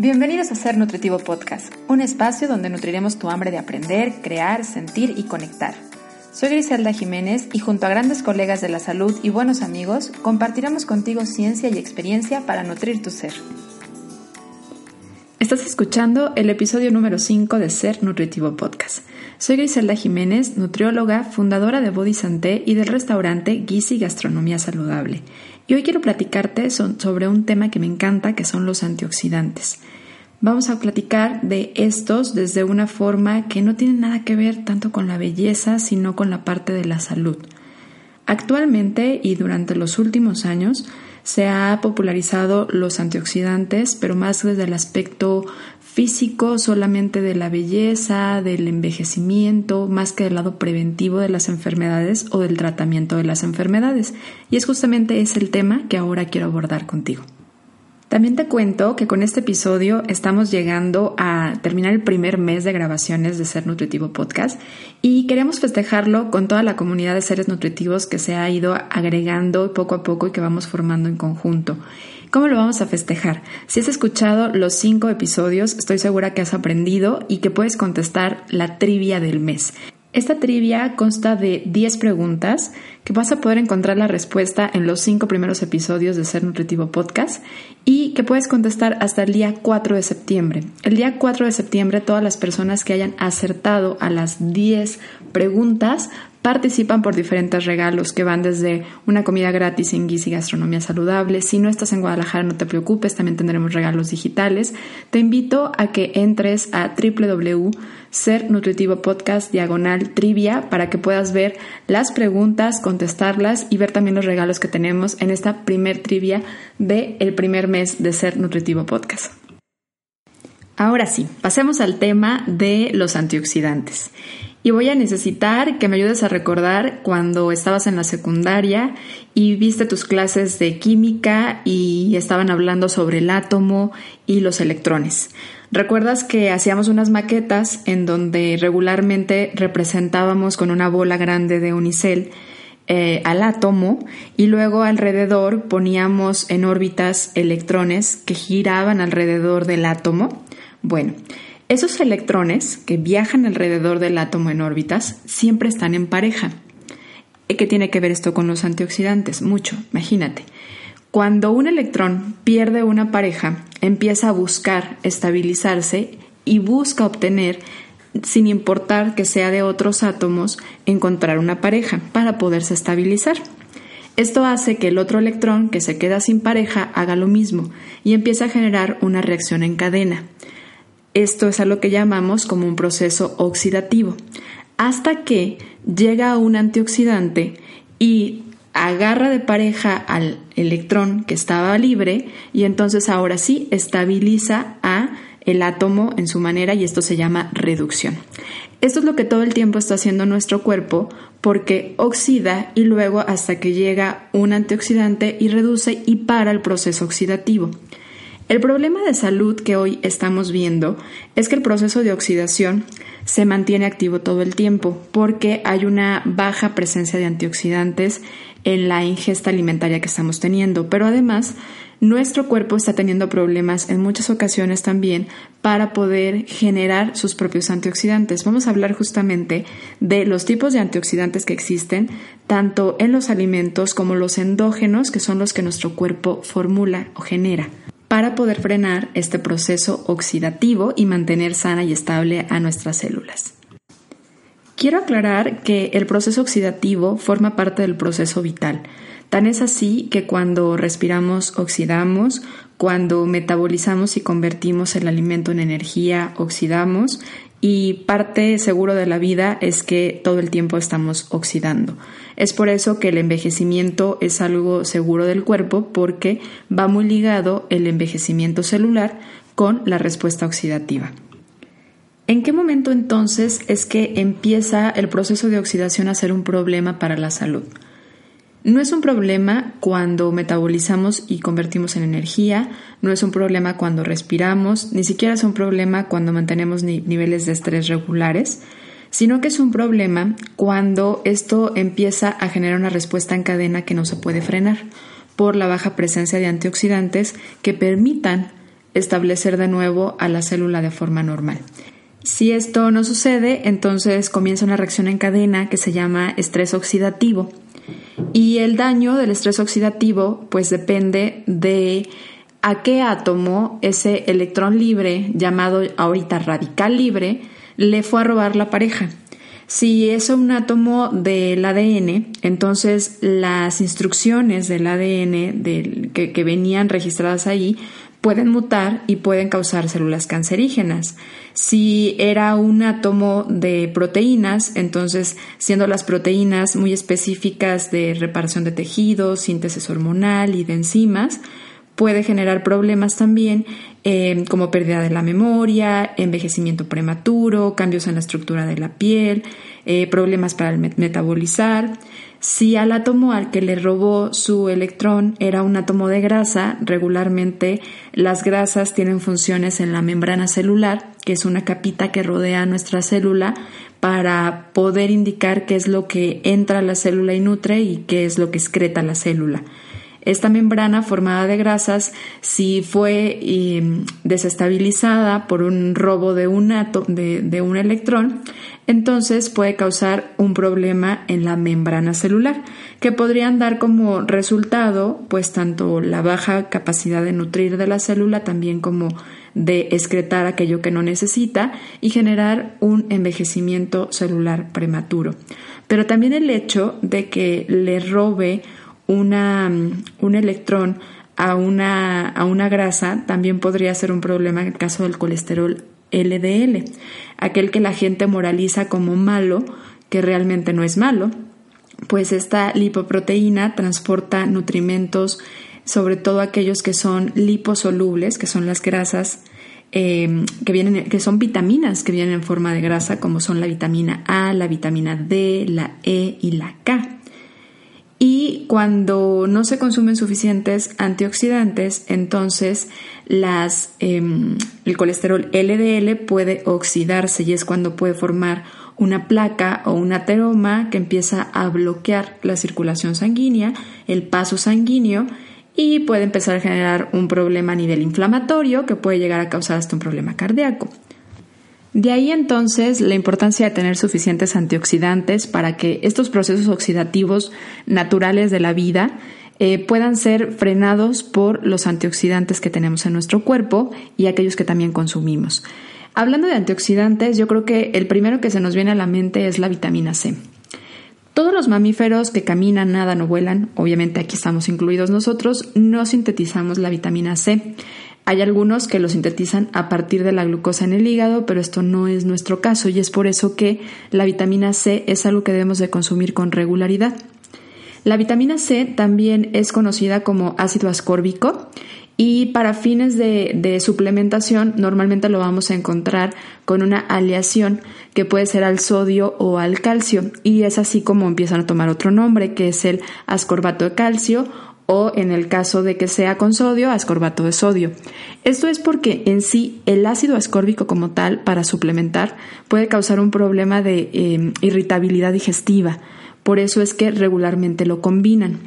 Bienvenidos a Ser Nutritivo Podcast, un espacio donde nutriremos tu hambre de aprender, crear, sentir y conectar. Soy Griselda Jiménez y junto a grandes colegas de la salud y buenos amigos, compartiremos contigo ciencia y experiencia para nutrir tu ser. Estás escuchando el episodio número 5 de Ser Nutritivo Podcast. Soy Griselda Jiménez, nutrióloga, fundadora de Body Santé y del restaurante Gizi Gastronomía Saludable. Y hoy quiero platicarte sobre un tema que me encanta, que son los antioxidantes. Vamos a platicar de estos desde una forma que no tiene nada que ver tanto con la belleza, sino con la parte de la salud. Actualmente y durante los últimos años se ha popularizado los antioxidantes, pero más desde el aspecto físico, solamente de la belleza, del envejecimiento, más que del lado preventivo de las enfermedades o del tratamiento de las enfermedades. Y es justamente ese el tema que ahora quiero abordar contigo. También te cuento que con este episodio estamos llegando a terminar el primer mes de grabaciones de Ser Nutritivo Podcast y queremos festejarlo con toda la comunidad de seres nutritivos que se ha ido agregando poco a poco y que vamos formando en conjunto. ¿Cómo lo vamos a festejar? Si has escuchado los cinco episodios, estoy segura que has aprendido y que puedes contestar la trivia del mes. Esta trivia consta de 10 preguntas que vas a poder encontrar la respuesta en los cinco primeros episodios de Ser Nutritivo Podcast y que puedes contestar hasta el día 4 de septiembre. El día 4 de septiembre todas las personas que hayan acertado a las 10 preguntas participan por diferentes regalos que van desde una comida gratis en Guis y Gastronomía Saludable. Si no estás en Guadalajara, no te preocupes, también tendremos regalos digitales. Te invito a que entres a www.sernutritivo podcast diagonal trivia para que puedas ver las preguntas, contestarlas y ver también los regalos que tenemos en esta primer trivia del el primer mes de Ser Nutritivo Podcast. Ahora sí, pasemos al tema de los antioxidantes. Y voy a necesitar que me ayudes a recordar cuando estabas en la secundaria y viste tus clases de química y estaban hablando sobre el átomo y los electrones. ¿Recuerdas que hacíamos unas maquetas en donde regularmente representábamos con una bola grande de unicel eh, al átomo y luego alrededor poníamos en órbitas electrones que giraban alrededor del átomo? Bueno, esos electrones que viajan alrededor del átomo en órbitas siempre están en pareja. ¿Qué tiene que ver esto con los antioxidantes? Mucho, imagínate. Cuando un electrón pierde una pareja, empieza a buscar estabilizarse y busca obtener, sin importar que sea de otros átomos, encontrar una pareja para poderse estabilizar. Esto hace que el otro electrón que se queda sin pareja haga lo mismo y empieza a generar una reacción en cadena. Esto es a lo que llamamos como un proceso oxidativo, hasta que llega un antioxidante y agarra de pareja al electrón que estaba libre y entonces ahora sí estabiliza a el átomo en su manera y esto se llama reducción. Esto es lo que todo el tiempo está haciendo nuestro cuerpo porque oxida y luego hasta que llega un antioxidante y reduce y para el proceso oxidativo. El problema de salud que hoy estamos viendo es que el proceso de oxidación se mantiene activo todo el tiempo porque hay una baja presencia de antioxidantes en la ingesta alimentaria que estamos teniendo, pero además nuestro cuerpo está teniendo problemas en muchas ocasiones también para poder generar sus propios antioxidantes. Vamos a hablar justamente de los tipos de antioxidantes que existen, tanto en los alimentos como los endógenos, que son los que nuestro cuerpo formula o genera para poder frenar este proceso oxidativo y mantener sana y estable a nuestras células. Quiero aclarar que el proceso oxidativo forma parte del proceso vital. Tan es así que cuando respiramos oxidamos, cuando metabolizamos y convertimos el alimento en energía oxidamos y parte seguro de la vida es que todo el tiempo estamos oxidando. Es por eso que el envejecimiento es algo seguro del cuerpo porque va muy ligado el envejecimiento celular con la respuesta oxidativa. ¿En qué momento entonces es que empieza el proceso de oxidación a ser un problema para la salud? No es un problema cuando metabolizamos y convertimos en energía, no es un problema cuando respiramos, ni siquiera es un problema cuando mantenemos niveles de estrés regulares, sino que es un problema cuando esto empieza a generar una respuesta en cadena que no se puede frenar por la baja presencia de antioxidantes que permitan establecer de nuevo a la célula de forma normal. Si esto no sucede, entonces comienza una reacción en cadena que se llama estrés oxidativo. Y el daño del estrés oxidativo pues depende de a qué átomo ese electrón libre, llamado ahorita radical libre, le fue a robar la pareja. Si es un átomo del ADN, entonces las instrucciones del ADN que, que, venían registradas ahí pueden mutar y pueden causar células cancerígenas. Si era un átomo de proteínas, entonces siendo las proteínas muy específicas de reparación de tejidos, síntesis hormonal y de enzimas, puede generar problemas también eh, como pérdida de la memoria, envejecimiento prematuro, cambios en la estructura de la piel, eh, problemas para el metabolizar. Si al átomo al que le robó su electrón era un átomo de grasa, regularmente las grasas tienen funciones en la membrana celular, que es una capita que rodea nuestra célula para poder indicar qué es lo que entra a la célula y nutre y qué es lo que excreta la célula. Esta membrana formada de grasas, si fue em, desestabilizada por un robo de un, de, un electrón, entonces puede causar un problema en la membrana celular, que podrían dar como resultado, pues tanto la baja capacidad de nutrir de la célula, también como de excretar aquello que no necesita y generar un envejecimiento celular prematuro. Pero también el hecho de que le robe una, un electrón a una, a una grasa también podría ser un problema en el caso del colesterol LDL, aquel que la gente moraliza como malo, que realmente no es malo, pues esta lipoproteína transporta nutrimentos, sobre todo aquellos que son liposolubles, que son las grasas eh, que vienen, que son vitaminas que vienen en forma de grasa, como son la vitamina A, la vitamina D, la E y la K. Y cuando no se consumen suficientes antioxidantes, entonces las, em, el colesterol LDL puede oxidarse y es cuando puede formar una placa o un ateroma que empieza a bloquear la circulación sanguínea, el paso sanguíneo y puede empezar a generar un problema a nivel inflamatorio que puede llegar a causar hasta un problema cardíaco. De ahí entonces la importancia de tener suficientes antioxidantes para que estos procesos oxidativos naturales de la vida eh, puedan ser frenados por los antioxidantes que tenemos en nuestro cuerpo y aquellos que también consumimos. Hablando de antioxidantes, yo creo que el primero que se nos viene a la mente es la vitamina C. Todos los mamíferos que caminan, nadan o vuelan, obviamente aquí estamos incluidos nosotros, no sintetizamos la vitamina C. Hay algunos que lo sintetizan a partir de la glucosa en el hígado, pero esto no es nuestro caso y es por eso que la vitamina C es algo que debemos de consumir con regularidad. La vitamina C también es conocida como ácido ascórbico y para fines de, suplementación normalmente lo vamos a encontrar con una aleación que puede ser al sodio o al calcio y es así como empiezan a tomar otro nombre que es el ascorbato de calcio o en el caso de que sea con sodio, ascorbato de sodio. Esto es porque en sí el ácido ascórbico como tal para suplementar puede causar un problema de em, irritabilidad digestiva, por eso es que regularmente lo combinan.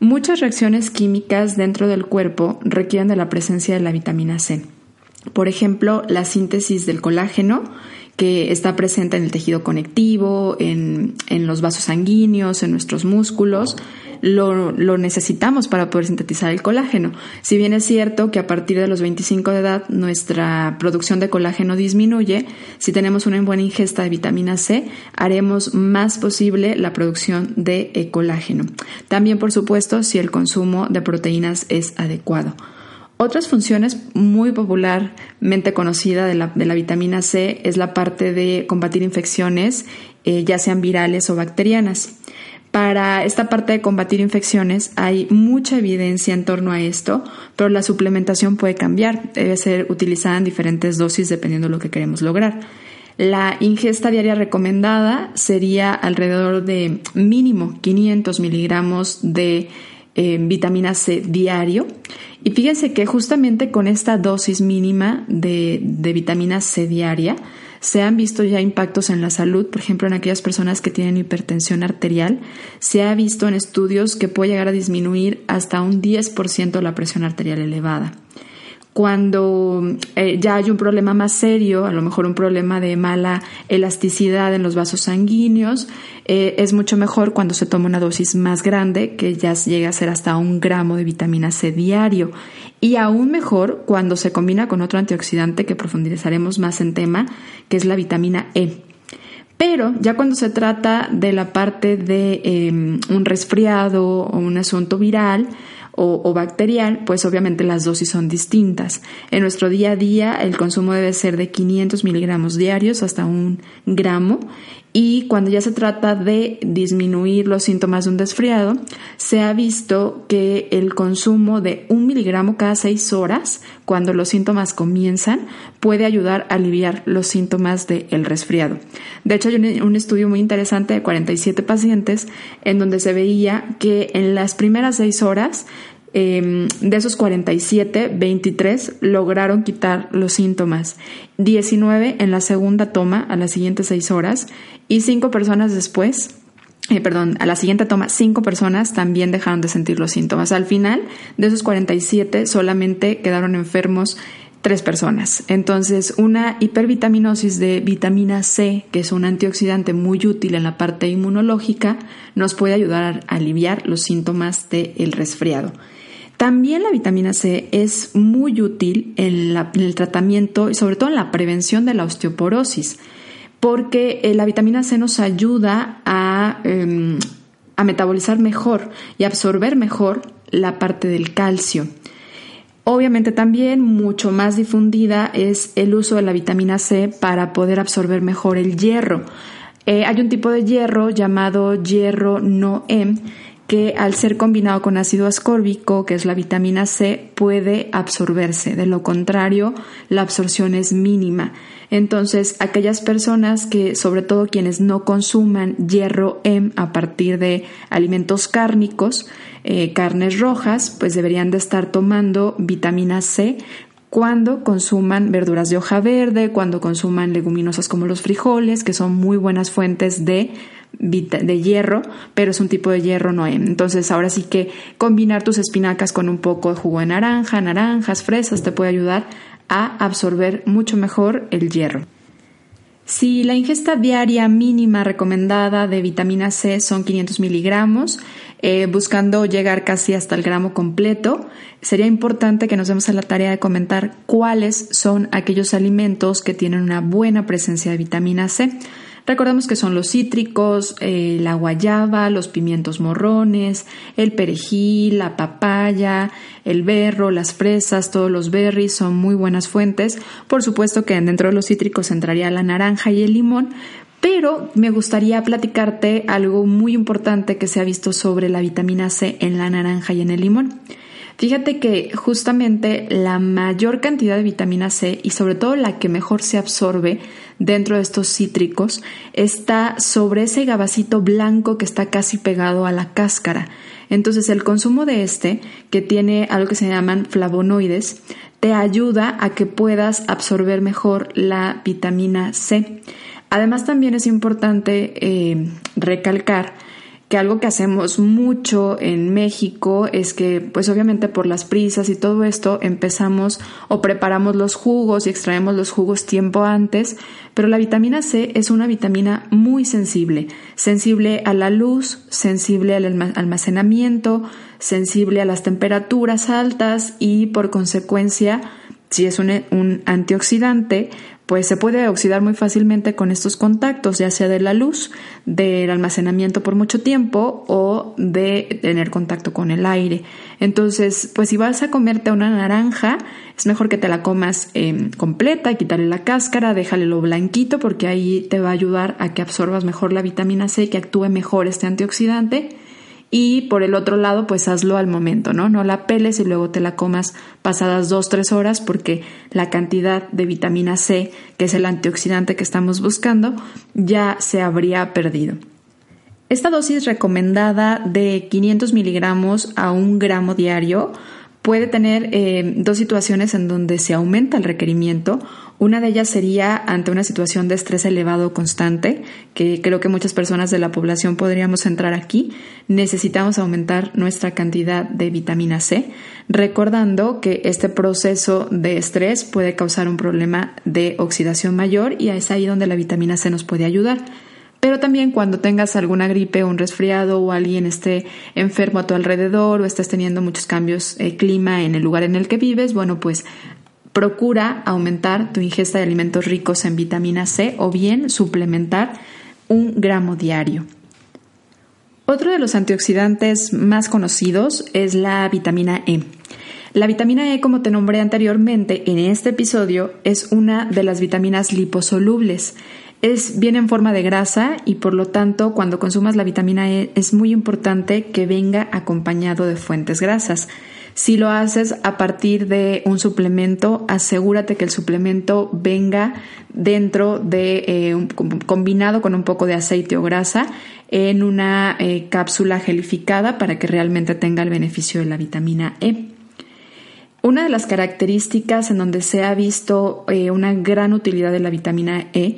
Muchas reacciones químicas dentro del cuerpo requieren de la presencia de la vitamina C. Por ejemplo, la síntesis del colágeno, que está presente en el tejido conectivo, en, en los vasos sanguíneos, en nuestros músculos, lo, necesitamos para poder sintetizar el colágeno. Si bien es cierto que a partir de los 25 de edad nuestra producción de colágeno disminuye, si tenemos una buena ingesta de vitamina C, haremos más posible la producción de eh, colágeno. También, por supuesto, si el consumo de proteínas es adecuado. Otras funciones muy popularmente conocida de la, de la, vitamina C es la parte de combatir infecciones, eh, ya sean virales o bacterianas. Para esta parte de combatir infecciones hay mucha evidencia en torno a esto, pero la suplementación puede cambiar, debe ser utilizada en diferentes dosis dependiendo de lo que queremos lograr. La ingesta diaria recomendada sería alrededor de mínimo 500 miligramos de eh, vitamina C diario. Y fíjense que justamente con esta dosis mínima de, de vitamina C diaria, se han visto ya impactos en la salud, por ejemplo, en aquellas personas que tienen hipertensión arterial. Se ha visto en estudios que puede llegar a disminuir hasta un 10% la presión arterial elevada. cuando eh, ya hay un problema más serio, a lo mejor un problema de mala elasticidad en los vasos sanguíneos, eh, es mucho mejor cuando se toma una dosis más grande, que ya llega a ser hasta un gramo de vitamina C diario. Y aún mejor cuando se combina con otro antioxidante que profundizaremos más en tema, que es la vitamina E. Pero ya cuando se trata de la parte de em, un resfriado o un asunto viral, o, bacterial, pues obviamente las dosis son distintas. En nuestro día a día el consumo debe ser de 500 miligramos diarios hasta un gramo y cuando ya se trata de disminuir los síntomas de un resfriado, se ha visto que el consumo de un miligramo cada seis horas, cuando los síntomas comienzan, puede ayudar a aliviar los síntomas del resfriado. De hecho, hay un, estudio muy interesante de 47 pacientes en donde se veía que en las primeras seis horas Em, de esos 47, 23 lograron quitar los síntomas, 19 en la segunda toma a las siguientes 6 horas y 5 personas después, eh, perdón, a la siguiente toma 5 personas también dejaron de sentir los síntomas. Al final de esos 47 solamente quedaron enfermos 3 personas. Entonces, una hipervitaminosis de vitamina C, que es un antioxidante muy útil en la parte inmunológica, nos puede ayudar a aliviar los síntomas del resfriado. También la vitamina C es muy útil en, el tratamiento y sobre todo en la prevención de la osteoporosis, porque eh, la vitamina C nos ayuda a, em, a metabolizar mejor y absorber mejor la parte del calcio. Obviamente también mucho más difundida es el uso de la vitamina C para poder absorber mejor el hierro. Eh, hay un tipo de hierro llamado hierro no M que al ser combinado con ácido ascórbico, que es la vitamina C, puede absorberse. De lo contrario, la absorción es mínima. Entonces, aquellas personas que, sobre todo quienes no consuman hierro M a partir de alimentos cárnicos, eh, carnes rojas, pues deberían de estar tomando vitamina C cuando consuman verduras de hoja verde, cuando consuman leguminosas como los frijoles, que son muy buenas fuentes de de hierro, pero es un tipo de hierro no Entonces ahora sí que combinar tus espinacas con un poco de jugo de naranja, naranjas, fresas te puede ayudar a absorber mucho mejor el hierro. Si la ingesta diaria mínima recomendada de vitamina C son 500 miligramos, eh, buscando llegar casi hasta el gramo completo, sería importante que nos demos a la tarea de comentar cuáles son aquellos alimentos que tienen una buena presencia de vitamina C. Recordemos que son los cítricos, eh, la guayaba, los pimientos morrones, el perejil, la papaya, el berro, las fresas, todos los berries son muy buenas fuentes. Por supuesto que dentro de los cítricos entraría la naranja y el limón, pero me gustaría platicarte algo muy importante que se ha visto sobre la vitamina C en la naranja y en el limón. Fíjate que justamente la mayor cantidad de vitamina C y sobre todo la que mejor se absorbe dentro de estos cítricos está sobre ese gabacito blanco que está casi pegado a la cáscara. Entonces el consumo de este, que tiene algo que se llaman flavonoides, te ayuda a que puedas absorber mejor la vitamina C. Además también es importante eh, recalcar que algo que hacemos mucho en México es que, pues obviamente por las prisas y todo esto, empezamos o preparamos los jugos y extraemos los jugos tiempo antes, pero la vitamina C es una vitamina muy sensible, sensible a la luz, sensible al almacenamiento, sensible a las temperaturas altas y por consecuencia, si es un, un antioxidante, pues se puede oxidar muy fácilmente con estos contactos, ya sea de la luz, del almacenamiento por mucho tiempo o de tener contacto con el aire. Entonces, pues si vas a comerte una naranja, es mejor que te la comas em, completa, quitarle la cáscara, déjale lo blanquito porque ahí te va a ayudar a que absorbas mejor la vitamina C, que actúe mejor este antioxidante y por el otro lado pues hazlo al momento, ¿no? No la peles y luego te la comas pasadas dos, tres horas porque la cantidad de vitamina C, que es el antioxidante que estamos buscando, ya se habría perdido. Esta dosis recomendada de 500 miligramos a un gramo diario puede tener eh, dos situaciones en donde se aumenta el requerimiento. Una de ellas sería ante una situación de estrés elevado constante, que creo que muchas personas de la población podríamos entrar aquí. Necesitamos aumentar nuestra cantidad de vitamina C, recordando que este proceso de estrés puede causar un problema de oxidación mayor y es ahí donde la vitamina C nos puede ayudar. Pero también cuando tengas alguna gripe o un resfriado o alguien esté enfermo a tu alrededor o estés teniendo muchos cambios de clima en el lugar en el que vives, bueno, pues Procura aumentar tu ingesta de alimentos ricos en vitamina C o bien suplementar un gramo diario. Otro de los antioxidantes más conocidos es la vitamina E. La vitamina E, como te nombré anteriormente en este episodio, es una de las vitaminas liposolubles. Es bien en forma de grasa y por lo tanto cuando consumas la vitamina E es muy importante que venga acompañado de fuentes grasas. Si lo haces a partir de un suplemento, asegúrate que el suplemento venga dentro de eh, combinado con un poco de aceite o grasa en una eh, cápsula gelificada para que realmente tenga el beneficio de la vitamina E. Una de las características en donde se ha visto eh, una gran utilidad de la vitamina E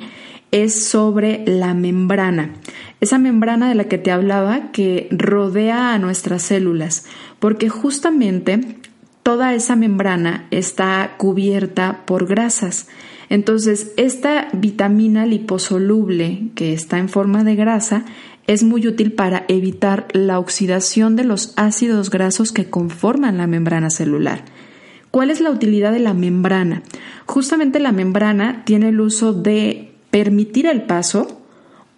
es sobre la membrana. Esa membrana de la que te hablaba que rodea a nuestras células, porque justamente toda esa membrana está cubierta por grasas. Entonces, esta vitamina liposoluble que está en forma de grasa es muy útil para evitar la oxidación de los ácidos grasos que conforman la membrana celular. ¿Cuál es la utilidad de la membrana? Justamente la membrana tiene el uso de permitir el paso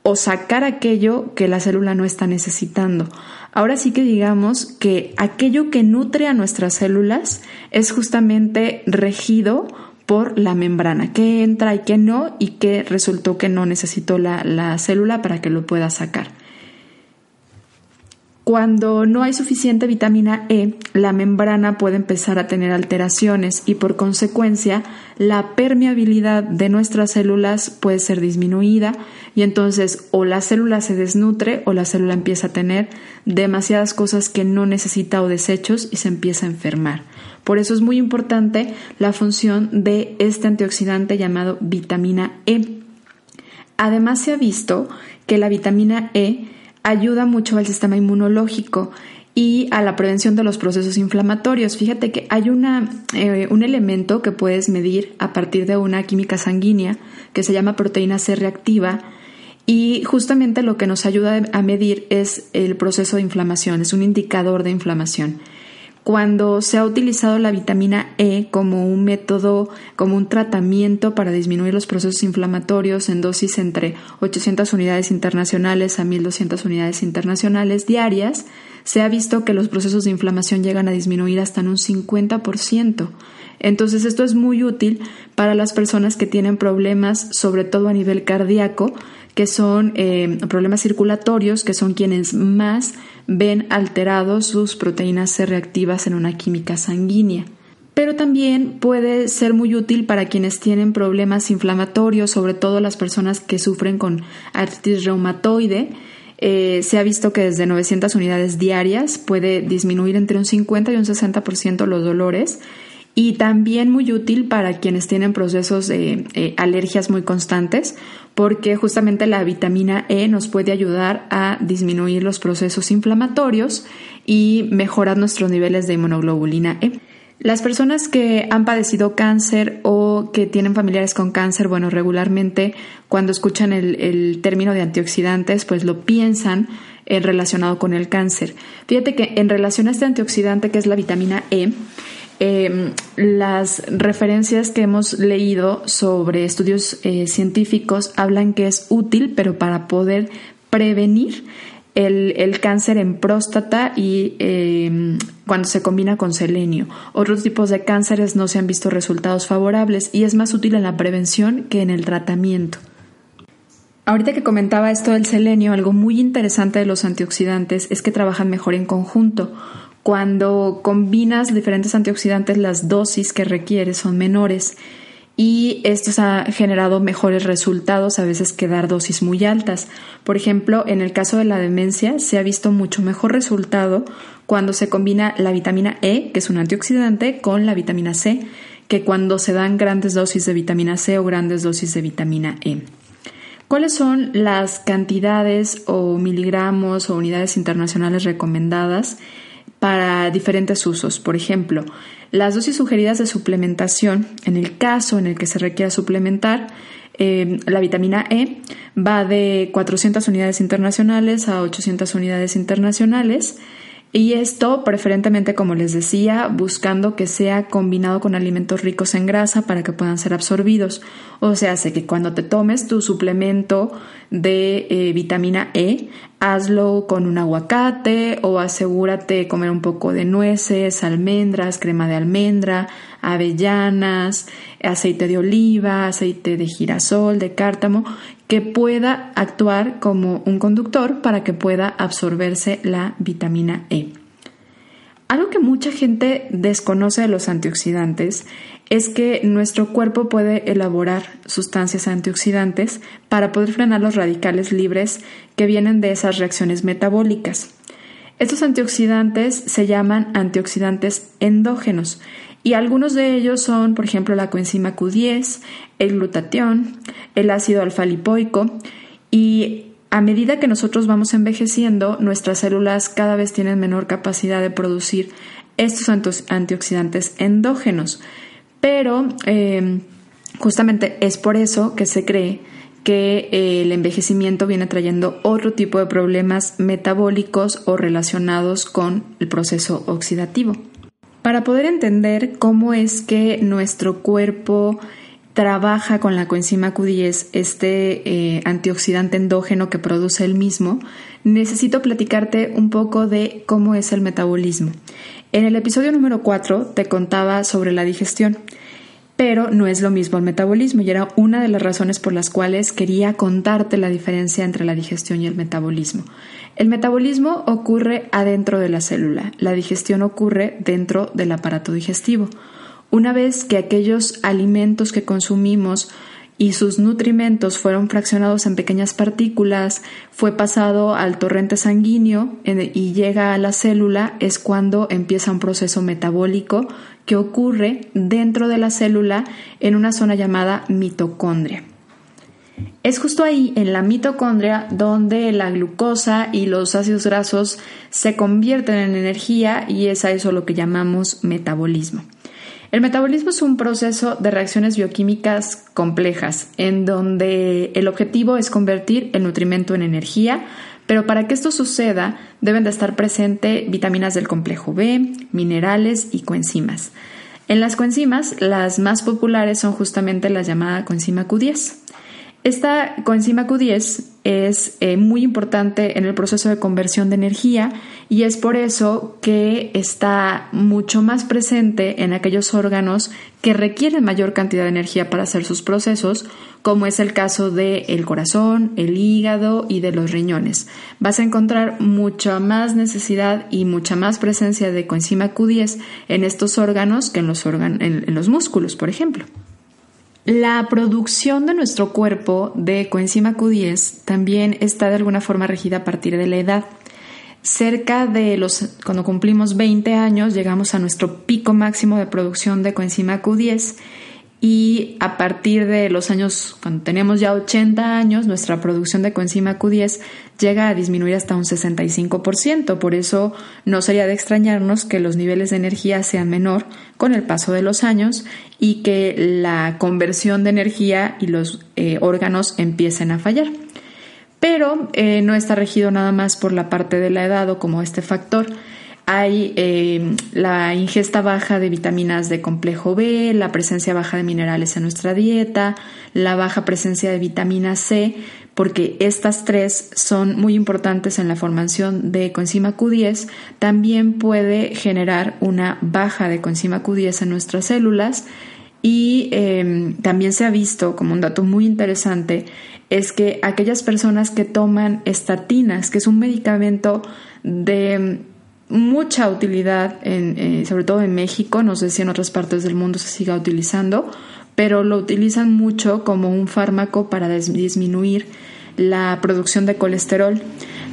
o sacar aquello que la célula no está necesitando. Ahora sí que digamos que aquello que nutre a nuestras células es justamente regido por la membrana, qué entra y qué no, y qué resultó que no necesitó la, la célula para que lo pueda sacar. Cuando no hay suficiente vitamina E, la membrana puede empezar a tener alteraciones y por consecuencia la permeabilidad de nuestras células puede ser disminuida y entonces o la célula se desnutre o la célula empieza a tener demasiadas cosas que no necesita o desechos y se empieza a enfermar. Por eso es muy importante la función de este antioxidante llamado vitamina E. Además se ha visto que la vitamina E ayuda mucho al sistema inmunológico y a la prevención de los procesos inflamatorios. Fíjate que hay una, eh, un elemento que puedes medir a partir de una química sanguínea que se llama proteína C reactiva y justamente lo que nos ayuda a medir es el proceso de inflamación, es un indicador de inflamación cuando se ha utilizado la vitamina E como un método, como un tratamiento para disminuir los procesos inflamatorios en dosis entre 800 unidades internacionales a 1200 unidades internacionales diarias, se ha visto que los procesos de inflamación llegan a disminuir hasta en un 50%. Entonces esto es muy útil para las personas que tienen problemas, sobre todo a nivel cardíaco, que son eh, problemas circulatorios, que son quienes más ven alterados sus proteínas C reactivas en una química sanguínea. Pero también puede ser muy útil para quienes tienen problemas inflamatorios, sobre todo las personas que sufren con artritis reumatoide. Eh, se ha visto que desde 900 unidades diarias puede disminuir entre un 50 y un 60% los dolores y también muy útil para quienes tienen procesos de eh, alergias muy constantes porque justamente la vitamina E nos puede ayudar a disminuir los procesos inflamatorios y mejorar nuestros niveles de inmunoglobulina E. Las personas que han padecido cáncer o que tienen familiares con cáncer, bueno, regularmente cuando escuchan el, el término de antioxidantes, pues lo piensan en relacionado con el cáncer. Fíjate que en relación a este antioxidante que es la vitamina E, Em, las referencias que hemos leído sobre estudios eh, científicos hablan que es útil, pero para poder prevenir el, cáncer en próstata y em, cuando se combina con selenio. Otros tipos de cánceres no se han visto resultados favorables y es más útil en la prevención que en el tratamiento. Ahorita que comentaba esto del selenio, algo muy interesante de los antioxidantes es que trabajan mejor en conjunto. Cuando combinas diferentes antioxidantes, las dosis que requieres son menores y esto ha generado mejores resultados a veces que dar dosis muy altas. Por ejemplo, en el caso de la demencia se ha visto mucho mejor resultado cuando se combina la vitamina E, que es un antioxidante, con la vitamina C, que cuando se dan grandes dosis de vitamina C o grandes dosis de vitamina E. ¿Cuáles son las cantidades o miligramos o unidades internacionales recomendadas para diferentes usos? Por ejemplo, las dosis sugeridas de suplementación, en el caso en el que se requiera suplementar, eh, la vitamina E va de 400 unidades internacionales a 800 unidades internacionales. Y esto preferentemente, como les decía, buscando que sea combinado con alimentos ricos en grasa para que puedan ser absorbidos. O sea, hace que cuando te tomes tu suplemento de eh, vitamina E, hazlo con un aguacate o asegúrate de comer un poco de nueces, almendras, crema de almendra, avellanas, aceite de oliva, aceite de girasol, de cártamo, que pueda actuar como un conductor para que pueda absorberse la vitamina E. Algo que mucha gente desconoce de los antioxidantes es que nuestro cuerpo puede elaborar sustancias antioxidantes para poder frenar los radicales libres que vienen de esas reacciones metabólicas. Estos antioxidantes se llaman antioxidantes endógenos y algunos de ellos son, por ejemplo, la coenzima Q10, el glutatión, el ácido alfa-lipoico y a medida que nosotros vamos envejeciendo, nuestras células cada vez tienen menor capacidad de producir estos antioxidantes endógenos. Pero eh, justamente es por eso que se cree que eh, el envejecimiento viene trayendo otro tipo de problemas metabólicos o relacionados con el proceso oxidativo. Para poder entender cómo es que nuestro cuerpo trabaja con la coenzima Q10, este eh, antioxidante endógeno que produce el mismo, necesito platicarte un poco de cómo es el metabolismo. En el episodio número 4 te contaba sobre la digestión, pero no es lo mismo el metabolismo y era una de las razones por las cuales quería contarte la diferencia entre la digestión y el metabolismo. El metabolismo ocurre adentro de la célula, la digestión ocurre dentro del aparato digestivo. Una vez que aquellos alimentos que consumimos y sus nutrimentos fueron fraccionados en pequeñas partículas, fue pasado al torrente sanguíneo y llega a la célula, es cuando empieza un proceso metabólico que ocurre dentro de la célula en una zona llamada mitocondria. Es justo ahí, en la mitocondria, donde la glucosa y los ácidos grasos se convierten en energía y es a eso lo que llamamos metabolismo. El metabolismo es un proceso de reacciones bioquímicas complejas, en donde el objetivo es convertir el nutrimento en energía, pero para que esto suceda deben de estar presentes vitaminas del complejo B, minerales y coenzimas. En las coenzimas, las más populares son justamente la llamada coenzima Q10. Esta coenzima Q10 es eh, muy importante en el proceso de conversión de energía y es por eso que está mucho más presente en aquellos órganos que requieren mayor cantidad de energía para hacer sus procesos, como es el caso del corazón, el hígado y de los riñones. Vas a encontrar mucha más necesidad y mucha más presencia de coenzima Q10 en estos órganos que en los, en los músculos, por ejemplo. La producción de nuestro cuerpo de coenzima Q10 también está de alguna forma regida a partir de la edad. Cerca de los, cuando cumplimos 20 años, llegamos a nuestro pico máximo de producción de coenzima Q10 y a partir de los años, cuando tenemos ya 80 años, nuestra producción de coenzima Q10 llega a disminuir hasta un 65%. Por eso no sería de extrañarnos que los niveles de energía sean menor con el paso de los años y que la conversión de energía y los eh, órganos empiecen a fallar. Pero eh, no está regido nada más por la parte de la edad o como este factor, hay eh, la ingesta baja de vitaminas de complejo B, la presencia baja de minerales en nuestra dieta, la baja presencia de vitamina C, porque estas tres son muy importantes en la formación de coenzima Q10, también puede generar una baja de coenzima Q10 en nuestras células. Y em, también se ha visto como un dato muy interesante es que aquellas personas que toman estatinas, que es un medicamento de mucha utilidad, en, eh, sobre todo en México, no sé si en otras partes del mundo se siga utilizando, pero lo utilizan mucho como un fármaco para disminuir la producción de colesterol.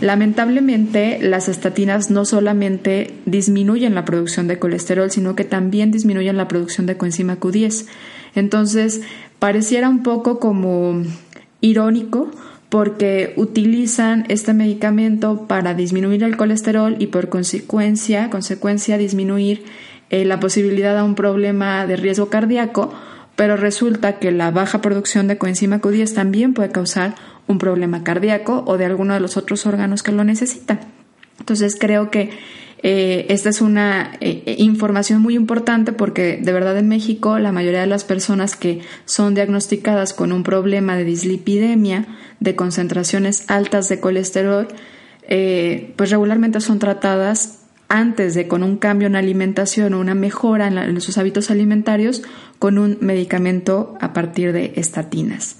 Lamentablemente, las estatinas no solamente disminuyen la producción de colesterol, sino que también disminuyen la producción de coenzima Q10. Entonces, pareciera un poco como irónico porque utilizan este medicamento para disminuir el colesterol y por consecuencia, consecuencia disminuir eh, la posibilidad de un problema de riesgo cardíaco, pero resulta que la baja producción de coenzima Q10 también puede causar un problema cardíaco o de alguno de los otros órganos que lo necesitan. Entonces creo que eh, esta es una eh, información muy importante porque de verdad en México la mayoría de las personas que son diagnosticadas con un problema de dislipidemia, de concentraciones altas de colesterol, eh, pues regularmente son tratadas antes de con un cambio en alimentación o una mejora en sus hábitos alimentarios con un medicamento a partir de estatinas.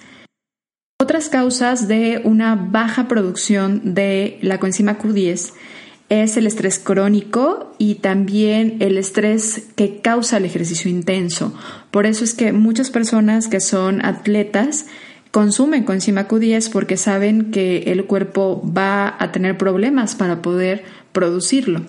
Otras causas de una baja producción de la coenzima Q10 es el estrés crónico y también el estrés que causa el ejercicio intenso. Por eso es que muchas personas que son atletas consumen coenzima Q10 porque saben que el cuerpo va a tener problemas para poder producirlo.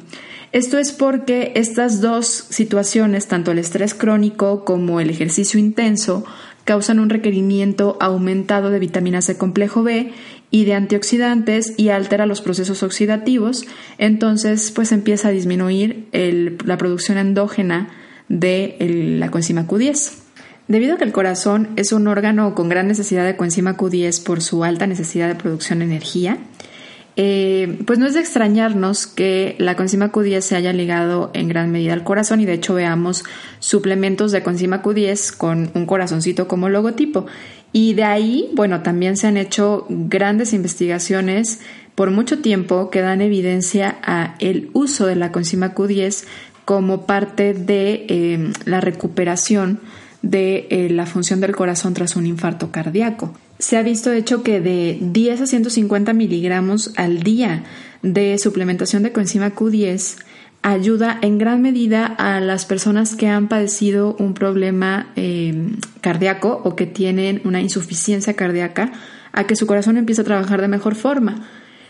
Esto es porque estas dos situaciones, tanto el estrés crónico como el ejercicio intenso, causan un requerimiento aumentado de vitaminas de complejo B y de antioxidantes y altera los procesos oxidativos, entonces pues empieza a disminuir la producción endógena de la coenzima Q10. Debido a que el corazón es un órgano con gran necesidad de coenzima Q10 por su alta necesidad de producción de energía, eh, pues no es de extrañarnos que la coenzima Q10 se haya ligado en gran medida al corazón y de hecho veamos suplementos de coenzima Q10 con un corazoncito como logotipo. Y de ahí, bueno, también se han hecho grandes investigaciones por mucho tiempo que dan evidencia a el uso de la coenzima Q10 como parte de eh, la recuperación de eh, la función del corazón tras un infarto cardíaco. Se ha visto, hecho, que de 10 a 150 miligramos al día de suplementación de coenzima Q10 ayuda en gran medida a las personas que han padecido un problema em, cardíaco o que tienen una insuficiencia cardíaca a que su corazón empiece a trabajar de mejor forma.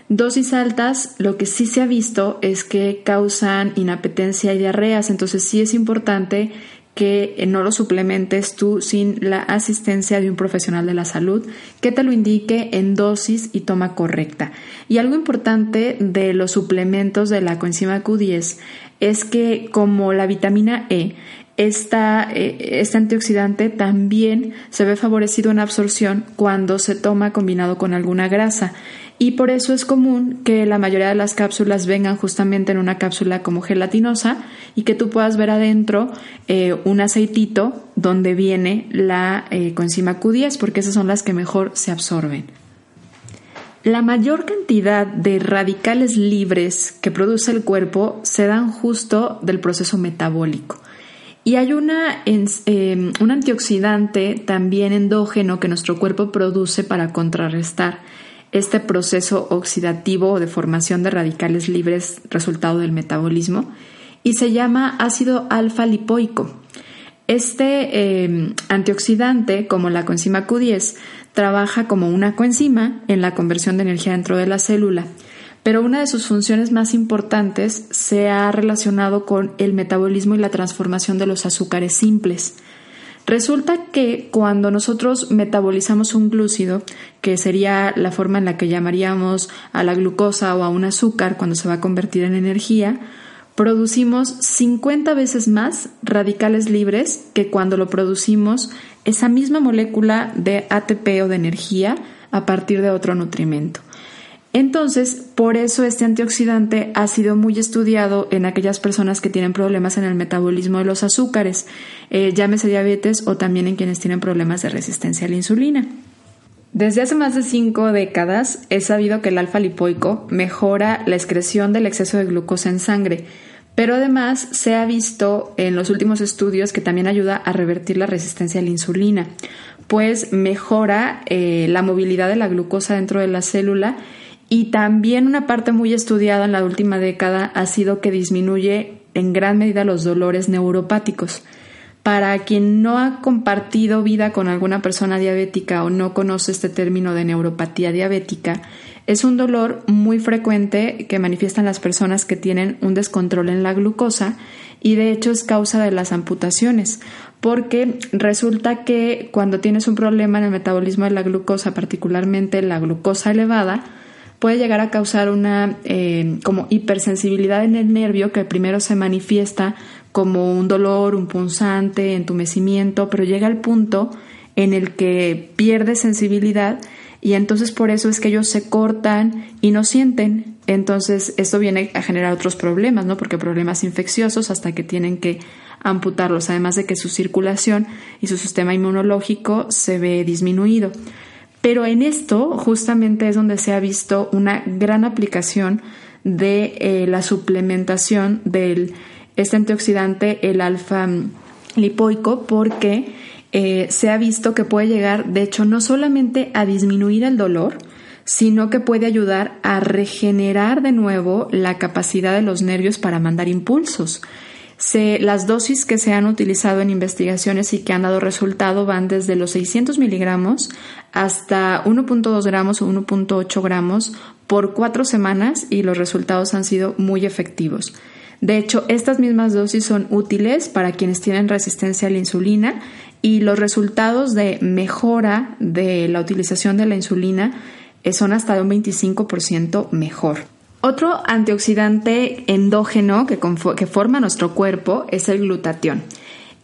Dosis altas, lo que sí se ha visto es que causan inapetencia y diarreas, entonces sí es importante que no lo suplementes tú sin la asistencia de un profesional de la salud que te lo indique en dosis y toma correcta. Y algo importante de los suplementos de la coenzima Q10 es que como la vitamina E, esta, eh, este antioxidante también se ve favorecido en absorción cuando se toma combinado con alguna grasa y por eso es común que la mayoría de las cápsulas vengan justamente en una cápsula como gelatinosa y que tú puedas ver adentro eh, un aceitito donde viene la eh, coenzima Q10 porque esas son las que mejor se absorben. La mayor cantidad de radicales libres que produce el cuerpo se dan justo del proceso metabólico. Y hay una, eh, un antioxidante también endógeno que nuestro cuerpo produce para contrarrestar este proceso oxidativo o de formación de radicales libres resultado del metabolismo y se llama ácido alfa lipoico. Este em, antioxidante, como la coenzima Q10, trabaja como una coenzima en la conversión de energía dentro de la célula, pero una de sus funciones más importantes se ha relacionado con el metabolismo y la transformación de los azúcares simples. Resulta que cuando nosotros metabolizamos un glúcido, que sería la forma en la que llamaríamos a la glucosa o a un azúcar cuando se va a convertir en energía, producimos 50 veces más radicales libres que cuando lo producimos esa misma molécula de ATP o de energía a partir de otro nutrimento. Entonces, por eso este antioxidante ha sido muy estudiado en aquellas personas que tienen problemas en el metabolismo de los azúcares, eh, llámese diabetes o también en quienes tienen problemas de resistencia a la insulina. Desde hace más de cinco décadas es sabido que el alfa lipoico mejora la excreción del exceso de glucosa en sangre, pero además se ha visto en los últimos estudios que también ayuda a revertir la resistencia a la insulina, pues mejora eh, la movilidad de la glucosa dentro de la célula y también una parte muy estudiada en la última década ha sido que disminuye en gran medida los dolores neuropáticos. Para quien no ha compartido vida con alguna persona diabética o no conoce este término de neuropatía diabética, Es un dolor muy frecuente que manifiestan las personas que tienen un descontrol en la glucosa y de hecho es causa de las amputaciones, porque resulta que cuando tienes un problema en el metabolismo de la glucosa, particularmente la glucosa elevada, puede llegar a causar una eh, como hipersensibilidad en el nervio que primero se manifiesta como un dolor, un punzante, entumecimiento, pero llega al punto en el que pierde sensibilidad y entonces por eso es que ellos se cortan y no sienten. Entonces esto viene a generar otros problemas, ¿no? Porque problemas infecciosos hasta que tienen que amputarlos, además de que su circulación y su sistema inmunológico se ve disminuido. Pero en esto justamente es donde se ha visto una gran aplicación de eh, la suplementación del este antioxidante, el alfa lipoico, porque eh, se ha visto que puede llegar, de hecho, no solamente a disminuir el dolor, sino que puede ayudar a regenerar de nuevo la capacidad de los nervios para mandar impulsos. Las dosis que se han utilizado en investigaciones y que han dado resultado van desde los 600 miligramos hasta 1.2 gramos o 1.8 gramos por cuatro semanas y los resultados han sido muy efectivos. De hecho, estas mismas dosis son útiles para quienes tienen resistencia a la insulina y los resultados de mejora de la utilización de la insulina eh, son hasta un 25% mejor. Otro antioxidante endógeno que, forma nuestro cuerpo es el glutatión.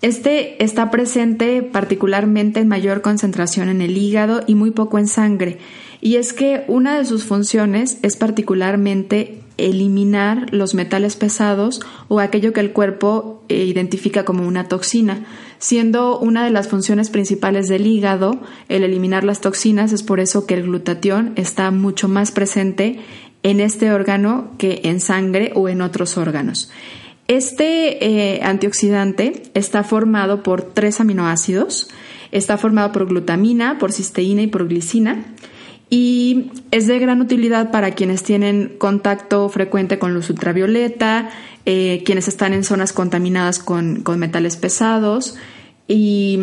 Este está presente particularmente en mayor concentración en el hígado y muy poco en sangre. Y es que una de sus funciones es particularmente eliminar los metales pesados o aquello que el cuerpo eh, identifica como una toxina. Siendo una de las funciones principales del hígado el eliminar las toxinas, es por eso que el glutatión está mucho más presente en este órgano que en sangre o en otros órganos. Este eh, antioxidante está formado por tres aminoácidos. Está formado por glutamina, por cisteína y por glicina y es de gran utilidad para quienes tienen contacto frecuente con luz ultravioleta, eh, quienes están en zonas contaminadas con, metales pesados y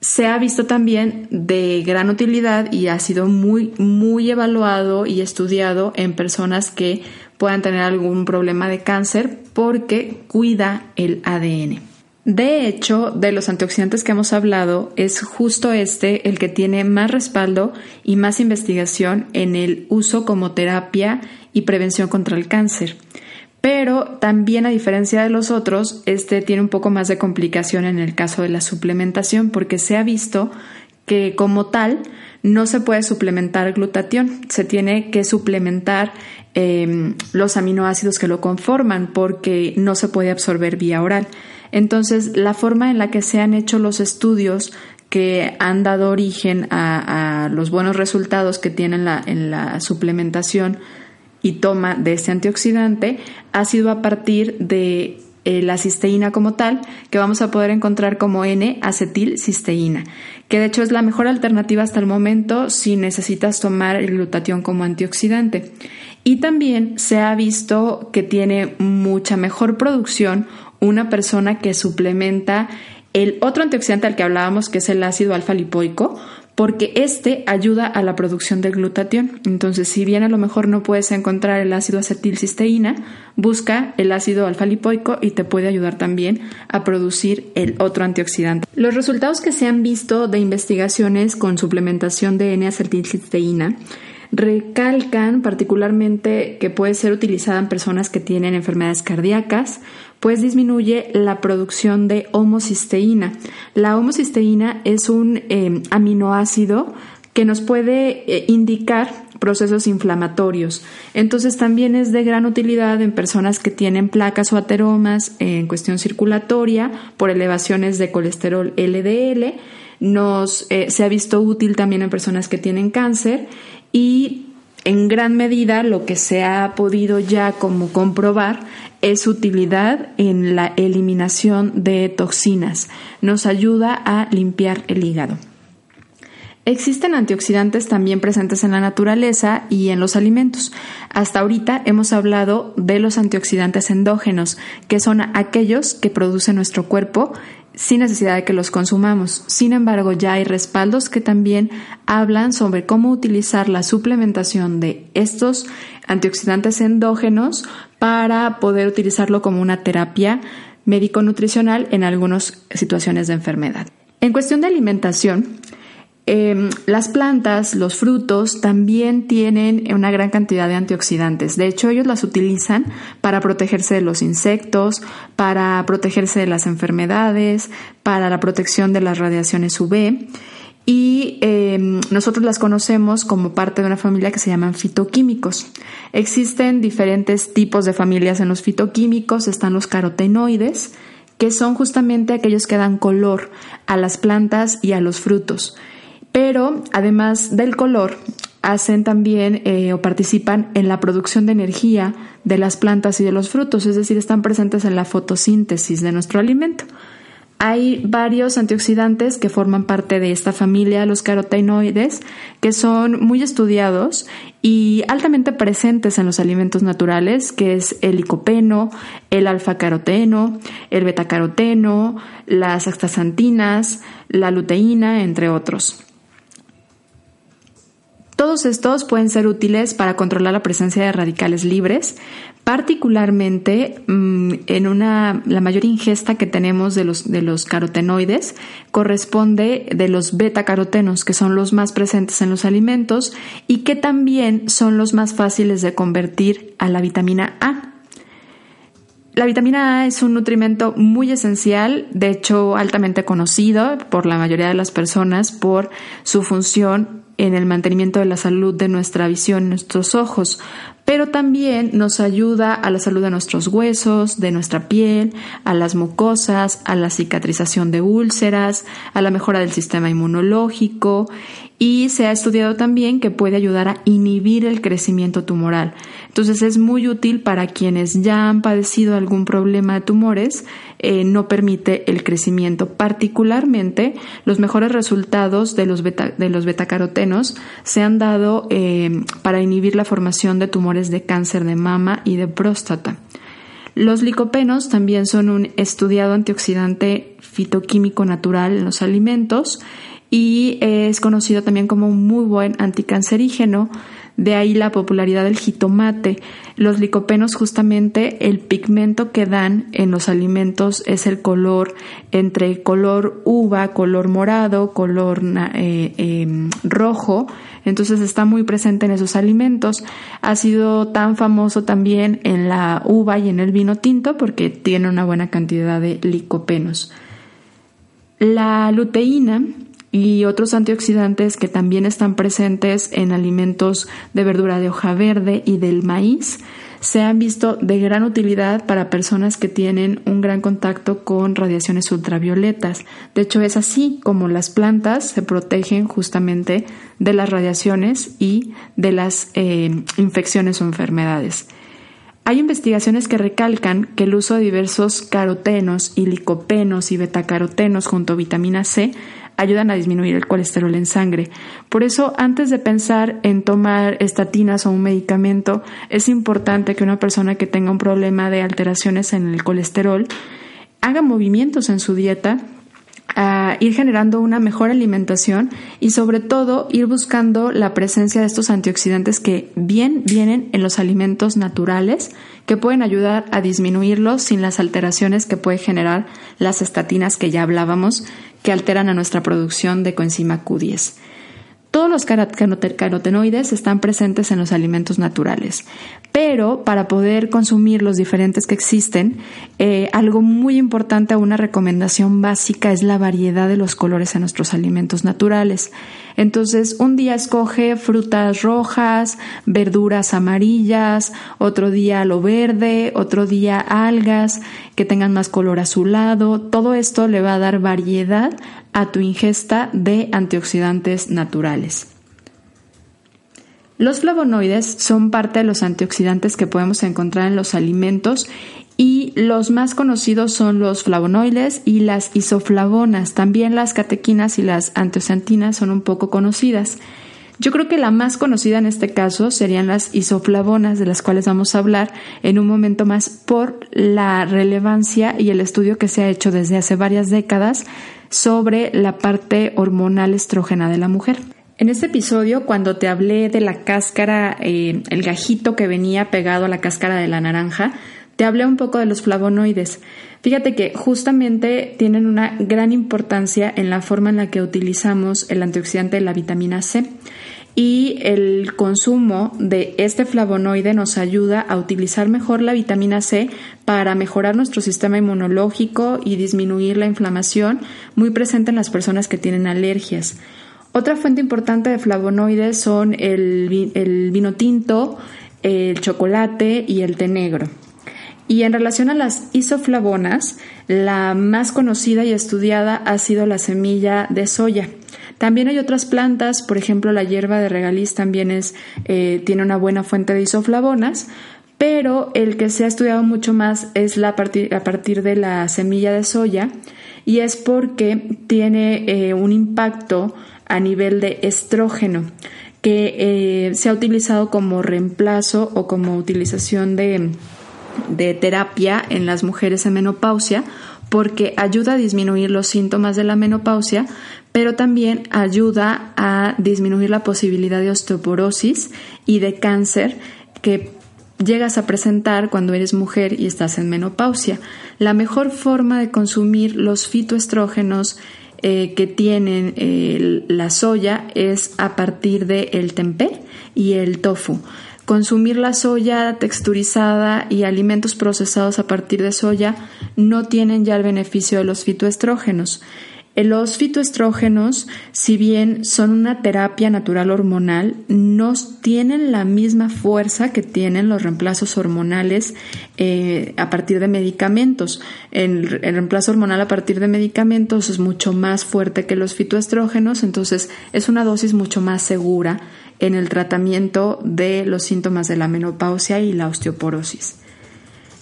se ha visto también de gran utilidad y ha sido muy, muy evaluado y estudiado en personas que puedan tener algún problema de cáncer porque cuida el ADN. De hecho, de los antioxidantes que hemos hablado, es justo este el que tiene más respaldo y más investigación en el uso como terapia y prevención contra el cáncer. Pero también, a diferencia de los otros, este tiene un poco más de complicación en el caso de la suplementación, porque se ha visto que como tal no se puede suplementar glutatión, se tiene que suplementar em, los aminoácidos que lo conforman porque no se puede absorber vía oral. Entonces, la forma en la que se han hecho los estudios que han dado origen a, los buenos resultados que tiene la, en la suplementación y toma de este antioxidante ha sido a partir de eh, la cisteína como tal, que vamos a poder encontrar como N-acetilcisteína, que de hecho es la mejor alternativa hasta el momento si necesitas tomar el glutatión como antioxidante. Y también se ha visto que tiene mucha mejor producción una persona que suplementa el otro antioxidante al que hablábamos, que es el ácido alfa lipoico, porque este ayuda a la producción del glutatión. Entonces, si bien a lo mejor no puedes encontrar el ácido acetilcisteína, busca el ácido alfa lipoico y te puede ayudar también a producir el otro antioxidante. Los resultados que se han visto de investigaciones con suplementación de N-acetilcisteína recalcan particularmente que puede ser utilizada en personas que tienen enfermedades cardíacas, pues disminuye la producción de homocisteína. La homocisteína es un em, aminoácido que nos puede eh, indicar procesos inflamatorios. Entonces también es de gran utilidad en personas que tienen placas o ateromas en cuestión circulatoria por elevaciones de colesterol LDL. Nos, eh, se ha visto útil también en personas que tienen cáncer y en gran medida lo que se ha podido ya como comprobar es utilidad en la eliminación de toxinas. Nos ayuda a limpiar el hígado. Existen antioxidantes también presentes en la naturaleza y en los alimentos. Hasta ahorita hemos hablado de los antioxidantes endógenos, que son aquellos que produce nuestro cuerpo sin necesidad de que los consumamos. Sin embargo, ya hay respaldos que también hablan sobre cómo utilizar la suplementación de estos antioxidantes endógenos para poder utilizarlo como una terapia médico-nutricional en algunas situaciones de enfermedad. En cuestión de alimentación, Em, las plantas, los frutos también tienen una gran cantidad de antioxidantes. De hecho, ellos las utilizan para protegerse de los insectos, para protegerse de las enfermedades, para la protección de las radiaciones UV. Y em, nosotros las conocemos como parte de una familia que se llaman fitoquímicos. Existen diferentes tipos de familias en los fitoquímicos. Están los carotenoides, que son justamente aquellos que dan color a las plantas y a los frutos pero además del color, hacen también eh, o participan en la producción de energía de las plantas y de los frutos, es decir, están presentes en la fotosíntesis de nuestro alimento. Hay varios antioxidantes que forman parte de esta familia, los carotenoides, que son muy estudiados y altamente presentes en los alimentos naturales, que es el licopeno, el alfa-caroteno, el betacaroteno, las astaxantinas, la luteína, entre otros. Todos estos pueden ser útiles para controlar la presencia de radicales libres, particularmente mm, en una, la mayor ingesta que tenemos de los, de los carotenoides corresponde de los beta-carotenos, que son los más presentes en los alimentos y que también son los más fáciles de convertir a la vitamina A. La vitamina A es un nutrimento muy esencial, de hecho altamente conocido por la mayoría de las personas por su función en el mantenimiento de la salud de nuestra visión, nuestros ojos, pero también nos ayuda a la salud de nuestros huesos, de nuestra piel, a las mucosas, a la cicatrización de úlceras, a la mejora del sistema inmunológico y se ha estudiado también que puede ayudar a inhibir el crecimiento tumoral. Entonces es muy útil para quienes ya han padecido algún problema de tumores, eh, no permite el crecimiento. Particularmente los mejores resultados de los, de los betacarotenos se han dado eh, para inhibir la formación de tumores de cáncer de mama y de próstata. Los licopenos también son un estudiado antioxidante fitoquímico natural en los alimentos y es conocido también como un muy buen anticancerígeno, de ahí la popularidad del jitomate. Los licopenos justamente el pigmento que dan en los alimentos es el color entre color uva, color morado, color eh, em, rojo, entonces está muy presente en esos alimentos. Ha sido tan famoso también en la uva y en el vino tinto porque tiene una buena cantidad de licopenos. La luteína y otros antioxidantes que también están presentes en alimentos de verdura de hoja verde y del maíz se han visto de gran utilidad para personas que tienen un gran contacto con radiaciones ultravioletas. De hecho, es así como las plantas se protegen justamente de las radiaciones y de las eh, infecciones o enfermedades. Hay investigaciones que recalcan que el uso de diversos carotenos y licopenos y betacarotenos junto a vitamina C ayudan a disminuir el colesterol en sangre. Por eso, antes de pensar en tomar estatinas o un medicamento, es importante que una persona que tenga un problema de alteraciones en el colesterol haga movimientos en su dieta a ir generando una mejor alimentación y sobre todo ir buscando la presencia de estos antioxidantes que bien vienen en los alimentos naturales que pueden ayudar a disminuirlos sin las alteraciones que puede generar las estatinas que ya hablábamos que alteran a nuestra producción de coenzima Q10. Todos los carotenoides están presentes en los alimentos naturales, pero para poder consumir los diferentes que existen, eh, algo muy importante, una recomendación básica es la variedad de los colores en nuestros alimentos naturales. Entonces, un día escoge frutas rojas, verduras amarillas, otro día lo verde, otro día algas que tengan más color azulado. Todo esto le va a dar variedad a tu ingesta de antioxidantes naturales. Los flavonoides son parte de los antioxidantes que podemos encontrar en los alimentos y los más conocidos son los flavonoides y las isoflavonas. También las catequinas y las antioxantinas son un poco conocidas. Yo creo que la más conocida en este caso serían las isoflavonas, de las cuales vamos a hablar en un momento más por la relevancia y el estudio que se ha hecho desde hace varias décadas sobre la parte hormonal estrógena de la mujer. En este episodio, cuando te hablé de la cáscara, eh, el gajito que venía pegado a la cáscara de la naranja, te hablé un poco de los flavonoides. Fíjate que justamente tienen una gran importancia en la forma en la que utilizamos el antioxidante de la vitamina C y el consumo de este flavonoide nos ayuda a utilizar mejor la vitamina C para mejorar nuestro sistema inmunológico y disminuir la inflamación muy presente en las personas que tienen alergias. Otra fuente importante de flavonoides son el, el vino tinto, el chocolate y el té negro. Y en relación a las isoflavonas, la más conocida y estudiada ha sido la semilla de soya. También hay otras plantas, por ejemplo la hierba de regaliz también es, eh, tiene una buena fuente de isoflavonas, pero el que se ha estudiado mucho más es la a partir de la semilla de soya y es porque tiene eh, un impacto a nivel de estrógeno que eh, se ha utilizado como reemplazo o como utilización de, de terapia en las mujeres en menopausia porque ayuda a disminuir los síntomas de la menopausia, pero también ayuda a disminuir la posibilidad de osteoporosis y de cáncer que llegas a presentar cuando eres mujer y estás en menopausia. La mejor forma de consumir los fitoestrógenos eh, que tienen eh, la soya es a partir del el tempeh y el tofu. Consumir la soya texturizada y alimentos procesados a partir de soya no tienen ya el beneficio de los fitoestrógenos. Los fitoestrógenos, si bien son una terapia natural hormonal, no tienen la misma fuerza que tienen los reemplazos hormonales eh, a partir de medicamentos. El, el, reemplazo hormonal a partir de medicamentos es mucho más fuerte que los fitoestrógenos, entonces es una dosis mucho más segura en el tratamiento de los síntomas de la menopausia y la osteoporosis.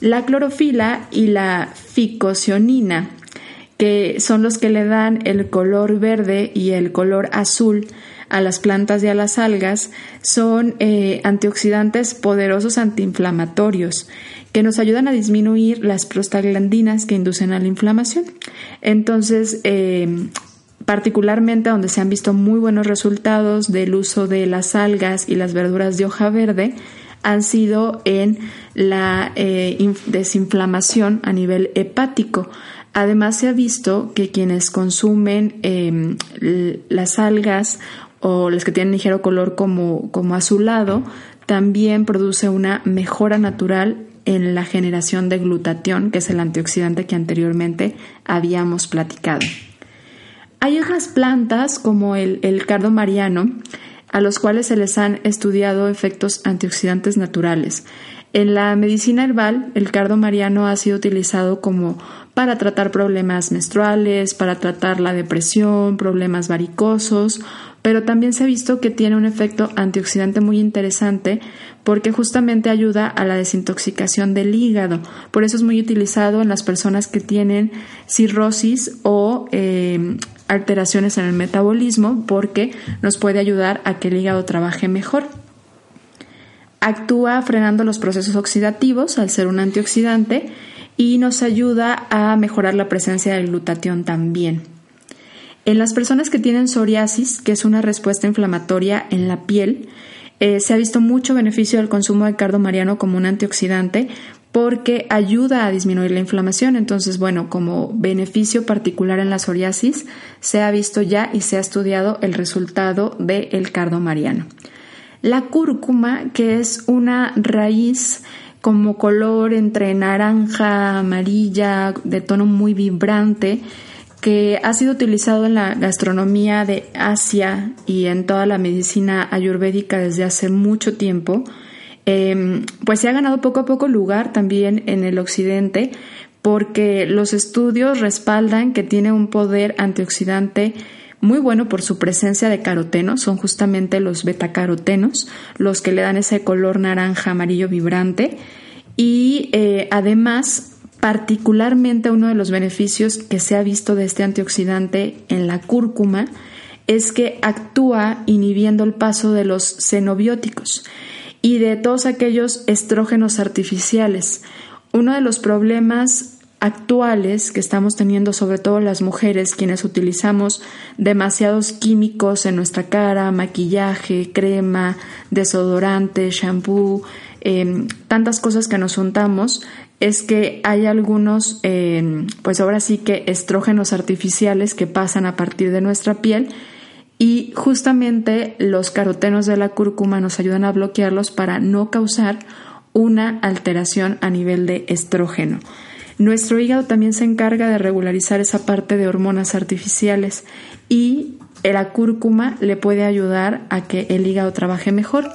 La clorofila y la ficocionina que son los que le dan el color verde y el color azul a las plantas y a las algas, son eh, antioxidantes poderosos antiinflamatorios que nos ayudan a disminuir las prostaglandinas que inducen a la inflamación. Entonces, eh, particularmente donde se han visto muy buenos resultados del uso de las algas y las verduras de hoja verde, han sido en la eh, desinflamación a nivel hepático. Además, se ha visto que quienes consumen em, las algas o las que tienen ligero color como, como azulado, también produce una mejora natural en la generación de glutatión, que es el antioxidante que anteriormente habíamos platicado. Hay otras plantas como el, el cardo mariano, a los cuales se les han estudiado efectos antioxidantes naturales. En la medicina herbal, el cardo mariano ha sido utilizado como para tratar problemas menstruales, para tratar la depresión, problemas varicosos, pero también se ha visto que tiene un efecto antioxidante muy interesante porque justamente ayuda a la desintoxicación del hígado. Por eso es muy utilizado en las personas que tienen cirrosis o eh, alteraciones en el metabolismo porque nos puede ayudar a que el hígado trabaje mejor. Actúa frenando los procesos oxidativos al ser un antioxidante y nos ayuda a mejorar la presencia del glutatión también. En las personas que tienen psoriasis, que es una respuesta inflamatoria en la piel, eh, se ha visto mucho beneficio del consumo de cardo mariano como un antioxidante porque ayuda a disminuir la inflamación. Entonces, bueno, como beneficio particular en la psoriasis, se ha visto ya y se ha estudiado el resultado del cardo mariano. La cúrcuma, que es una raíz como color entre naranja, amarilla, de tono muy vibrante, que ha sido utilizado en la gastronomía de Asia y en toda la medicina ayurvédica desde hace mucho tiempo, em, pues se ha ganado poco a poco lugar también en el occidente porque los estudios respaldan que tiene un poder antioxidante muy bueno por su presencia de carotenos, son justamente los betacarotenos los que le dan ese color naranja amarillo vibrante y eh, además particularmente uno de los beneficios que se ha visto de este antioxidante en la cúrcuma es que actúa inhibiendo el paso de los xenobióticos y de todos aquellos estrógenos artificiales. Uno de los problemas actuales que estamos teniendo, sobre todo las mujeres, quienes utilizamos demasiados químicos en nuestra cara, maquillaje, crema, desodorante, shampoo, em, tantas cosas que nos untamos, es que hay algunos, em, pues ahora sí que estrógenos artificiales que pasan a partir de nuestra piel y justamente los carotenos de la cúrcuma nos ayudan a bloquearlos para no causar una alteración a nivel de estrógeno. Nuestro hígado también se encarga de regularizar esa parte de hormonas artificiales y la cúrcuma le puede ayudar a que el hígado trabaje mejor.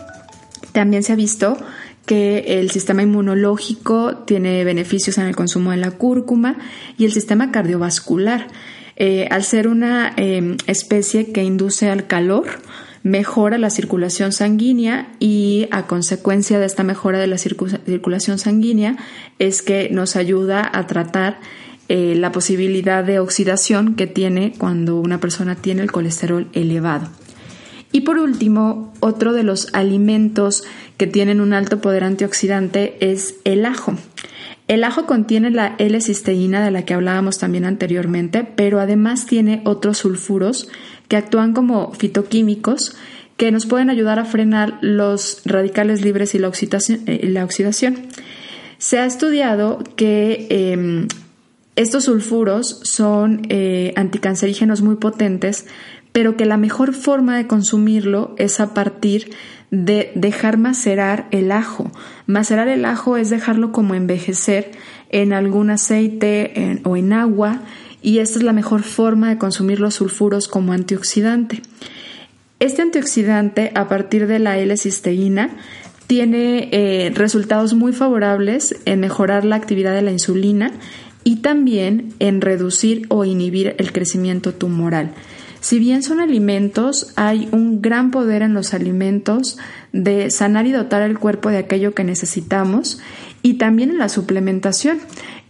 También se ha visto que el sistema inmunológico tiene beneficios en el consumo de la cúrcuma y el sistema cardiovascular. Eh, al ser una em, especie que induce al calor, mejora la circulación sanguínea y a consecuencia de esta mejora de la circulación sanguínea es que nos ayuda a tratar eh, la posibilidad de oxidación que tiene cuando una persona tiene el colesterol elevado. Y por último, otro de los alimentos que tienen un alto poder antioxidante es el ajo. El ajo contiene la L-cisteína de la que hablábamos también anteriormente, pero además tiene otros sulfuros que actúan como fitoquímicos que nos pueden ayudar a frenar los radicales libres y la eh, oxidación. Se ha estudiado que em, estos sulfuros son eh, anticancerígenos muy potentes, pero que la mejor forma de consumirlo es a partir de dejar macerar el ajo. Macerar el ajo es dejarlo como envejecer en algún aceite o en agua y esta es la mejor forma de consumir los sulfuros como antioxidante. Este antioxidante, a partir de la L-cisteína, tiene eh, resultados muy favorables en mejorar la actividad de la insulina y también en reducir o inhibir el crecimiento tumoral. Si bien son alimentos, hay un gran poder en los alimentos de sanar y dotar el cuerpo de aquello que necesitamos y también en la suplementación.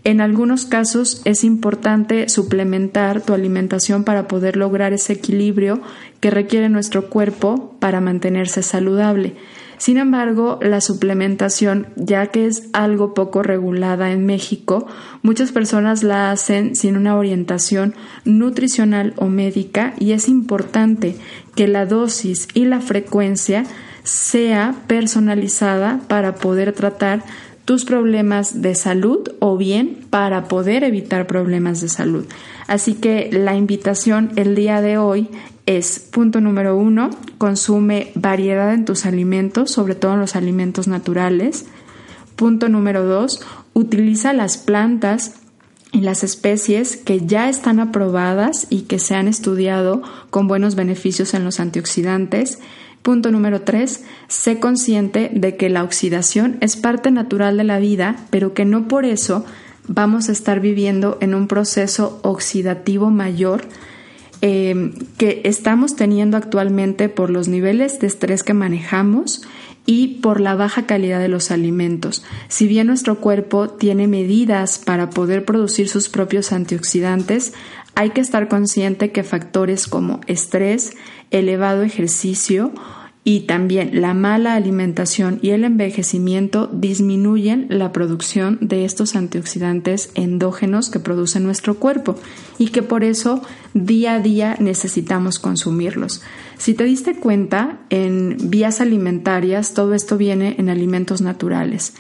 En algunos casos es importante suplementar tu alimentación para poder lograr ese equilibrio que requiere nuestro cuerpo para mantenerse saludable. Sin embargo, la suplementación, ya que es algo poco regulada en México, muchas personas la hacen sin una orientación nutricional o médica y es importante que la dosis y la frecuencia sea personalizada para poder tratar tus problemas de salud o bien para poder evitar problemas de salud. Así que la invitación el día de hoy es, punto número uno, consume variedad en tus alimentos, sobre todo en los alimentos naturales. Punto número dos, utiliza las plantas y las especies que ya están aprobadas y que se han estudiado con buenos beneficios en los antioxidantes. Punto número tres, sé consciente de que la oxidación es parte natural de la vida, pero que no por eso vamos a estar viviendo en un proceso oxidativo mayor Em, que estamos teniendo actualmente por los niveles de estrés que manejamos y por la baja calidad de los alimentos. Si bien nuestro cuerpo tiene medidas para poder producir sus propios antioxidantes, hay que estar consciente que factores como estrés, elevado ejercicio y también la mala alimentación y el envejecimiento disminuyen la producción de estos antioxidantes endógenos que produce nuestro cuerpo y que por eso día a día necesitamos consumirlos. Si te diste cuenta, en vías alimentarias todo esto viene en alimentos naturales.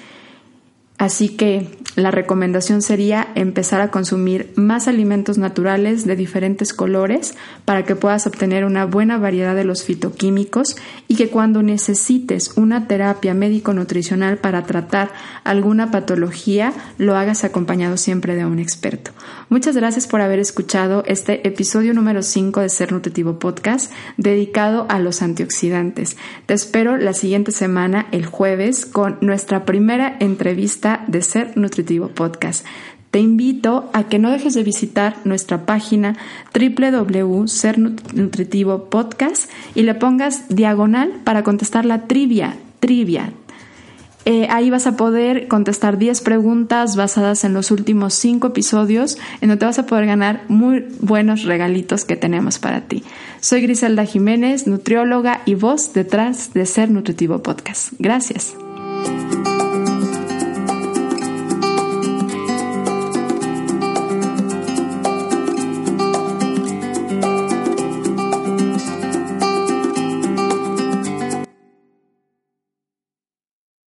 Así que la recomendación sería empezar a consumir más alimentos naturales de diferentes colores para que puedas obtener una buena variedad de los fitoquímicos y que cuando necesites una terapia médico-nutricional para tratar alguna patología lo hagas acompañado siempre de un experto. Muchas gracias por haber escuchado este episodio número 5 de Ser Nutritivo Podcast dedicado a los antioxidantes. Te espero la siguiente semana, el jueves, con nuestra primera entrevista de Ser Nutritivo Podcast. Te invito a que no dejes de visitar nuestra página www.sernutritivo podcast y le pongas diagonal para contestar la trivia, trivia. Eh, ahí vas a poder contestar 10 preguntas basadas en los últimos 5 episodios, en donde vas a poder ganar muy buenos regalitos que tenemos para ti. Soy Griselda Jiménez, nutrióloga y voz detrás de Ser Nutritivo Podcast. Gracias.